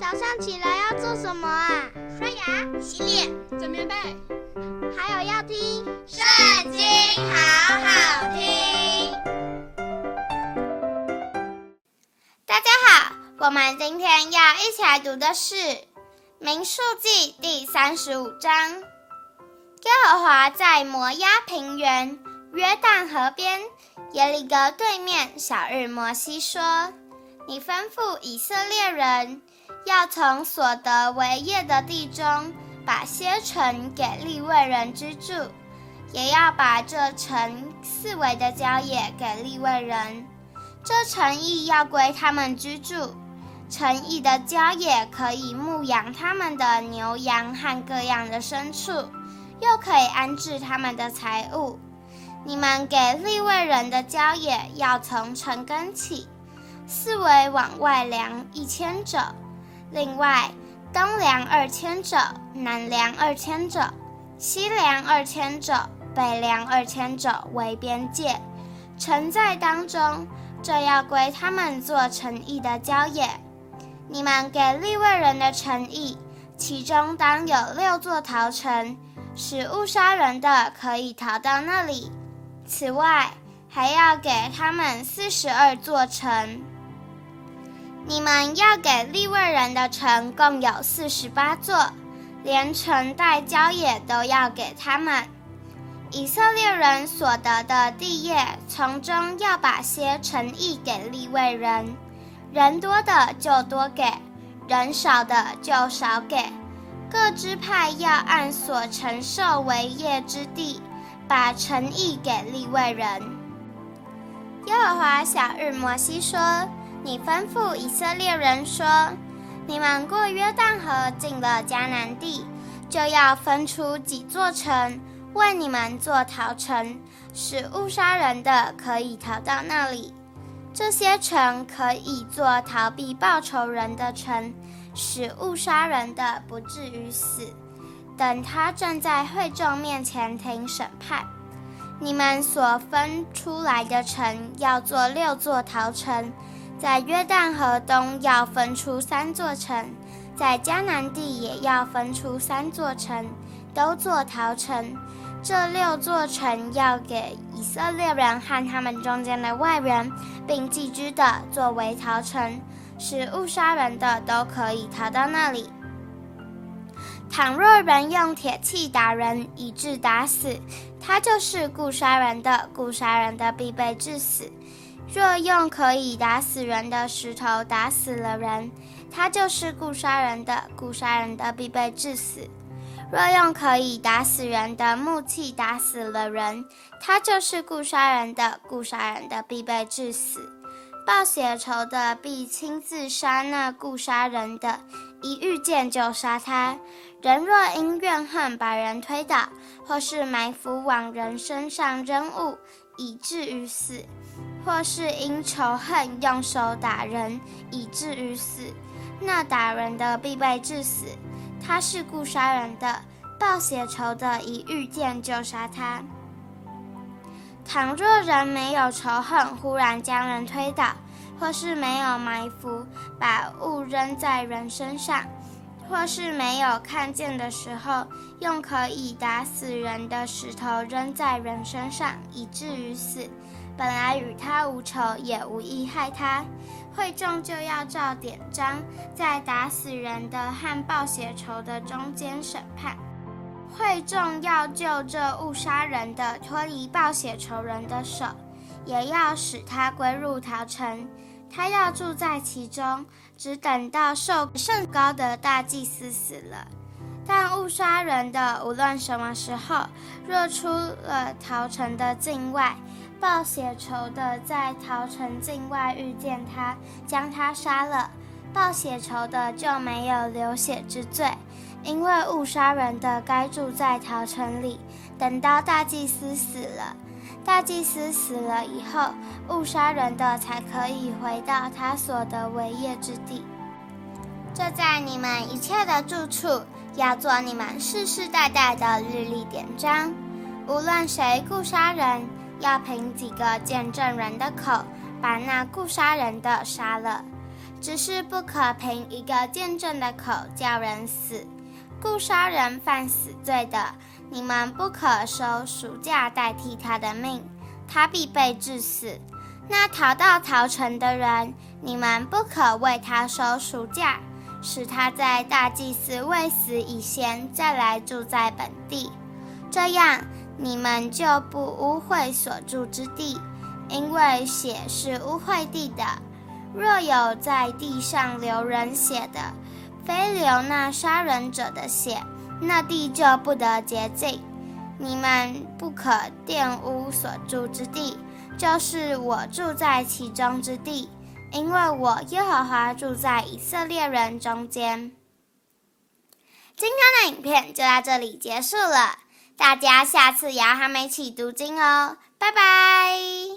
早上起来要做什么啊？刷牙、洗脸、整棉被，还有要听《圣经》，好好听。大家好，我们今天要一起来读的是《民数记》第三十五章。耶和华在摩押平原、约旦河边、耶利哥对面小日摩西说。你吩咐以色列人，要从所得为业的地中，把些城给利未人居住，也要把这城四围的郊野给利未人。这城邑要归他们居住，城邑的郊野可以牧养他们的牛羊和各样的牲畜，又可以安置他们的财物。你们给利未人的郊野，要从城根起。四围往外量一千肘，另外东梁二千者，南梁二千者，西梁二千者，北梁二千者为边界。城在当中，这要归他们做城邑的郊野。你们给利未人的城邑，其中当有六座逃城，使误杀人的可以逃到那里。此外，还要给他们四十二座城。你们要给利未人的城共有四十八座，连城带郊野都要给他们。以色列人所得的地业，从中要把些城邑给利未人，人多的就多给，人少的就少给。各支派要按所承受为业之地，把城邑给利未人。耶和华晓諭摩西说。你吩咐以色列人说：“你们过约旦河进了迦南地，就要分出几座城为你们做逃城，使误杀人的可以逃到那里。这些城可以做逃避报仇人的城，使误杀人的不至于死。等他正在会众面前听审判，你们所分出来的城要做六座逃城。”在约旦河东要分出三座城，在迦南地也要分出三座城，都做逃城。这六座城要给以色列人和他们中间的外人，并寄居的作为逃城，使误杀人的都可以逃到那里。倘若人用铁器打人以致打死，他就是故杀人的，故杀人的必被致死。若用可以打死人的石头打死了人，他就是故杀人的，故杀人的必被致死；若用可以打死人的木器打死了人，他就是故杀人的，故杀人的必被致死。报血仇的必亲自杀那故杀人的，一遇见就杀他。人若因怨恨把人推倒，或是埋伏往人身上扔物，以至于死。或是因仇恨用手打人，以至于死，那打人的必被致死。他是故杀人的，报血仇的，一遇见就杀他。倘若人没有仇恨，忽然将人推倒，或是没有埋伏，把物扔在人身上，或是没有看见的时候，用可以打死人的石头扔在人身上，以至于死。本来与他无仇，也无意害他，会众就要照典章，在打死人的和报血仇的中间审判。会众要救这误杀人的脱离报血仇人的手，也要使他归入逃城，他要住在其中，只等到寿甚高的大祭司死了。但误杀人的，无论什么时候，若出了逃城的境外，报血仇的在逃城境外遇见他，将他杀了，报血仇的就没有流血之罪，因为误杀人的该住在逃城里，等到大祭司死了。大祭司死了以后，误杀人的才可以回到他所得为业之地。这在你们一切的住处，要做你们世世代代的日历典章，无论谁故杀人。要凭几个见证人的口，把那故杀人的杀了。只是不可凭一个见证的口叫人死，故杀人犯死罪的，你们不可收赎价代替他的命，他必被治死。那逃到逃城的人，你们不可为他收赎价，使他在大祭司未死以前再来住在本地，这样你们就不污秽所住之地，因为血是污秽地的。若有在地上流人血的，非流那杀人者的血，那地就不得洁净。你们不可玷污所住之地，就是我住在其中之地，因为我耶和华住在以色列人中间。今天的影片就到这里结束了，大家下次也要和我们一起读经哦，拜拜。